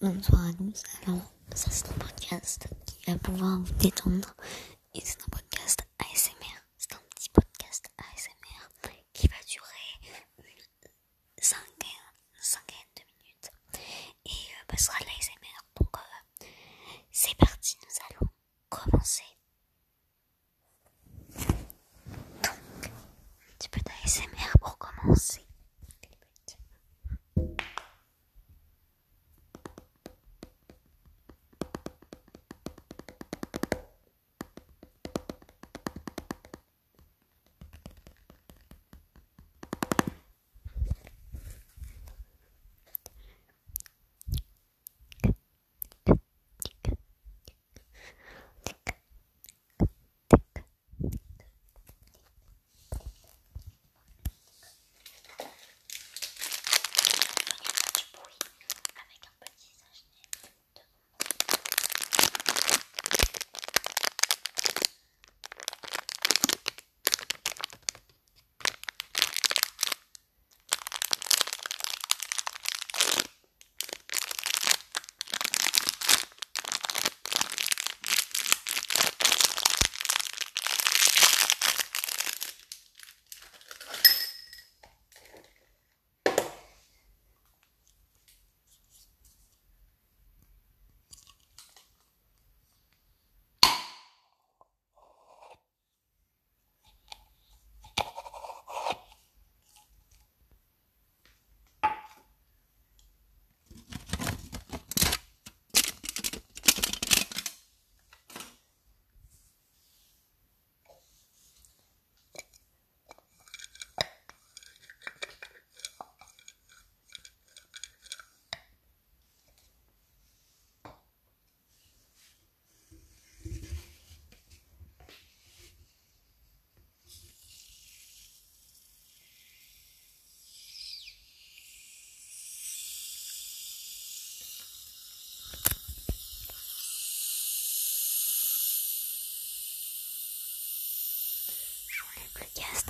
bonsoir à tous. Alors, ça c'est un podcast qui va pouvoir vous détendre. Et c'est un podcast ASMR. C'est un petit podcast ASMR qui va durer une cinquaine, cinquaine de minutes. Et euh, bah, ce sera de l'ASMR. Donc, euh, c'est parti. Yes,